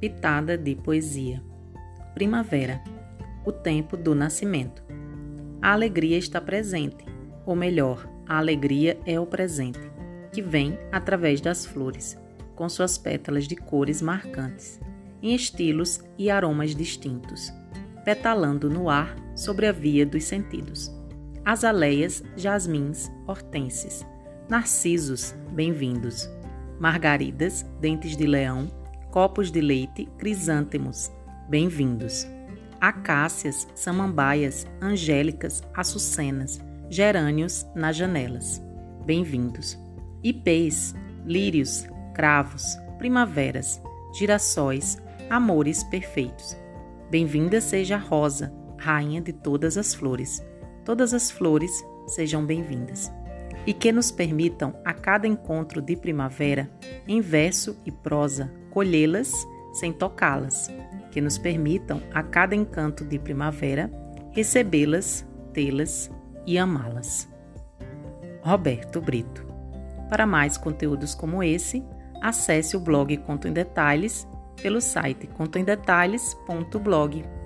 pitada de poesia. Primavera, o tempo do nascimento. A alegria está presente, ou melhor, a alegria é o presente, que vem através das flores, com suas pétalas de cores marcantes, em estilos e aromas distintos, petalando no ar sobre a via dos sentidos. Azaleias, jasmins, hortenses, narcisos, bem-vindos, margaridas, dentes de leão, copos de leite, crisântemos, bem-vindos. Acácias, samambaias, angélicas, açucenas, gerânios nas janelas, bem-vindos. Ipês, lírios, cravos, primaveras, girassóis, amores perfeitos. Bem-vinda seja a rosa, rainha de todas as flores. Todas as flores sejam bem-vindas. E que nos permitam, a cada encontro de primavera, em verso e prosa, colhê-las sem tocá-las, que nos permitam, a cada encanto de primavera, recebê-las, tê-las e amá-las. Roberto Brito. Para mais conteúdos como esse, acesse o blog Conto em Detalhes pelo site contoemdetalhes.blog.com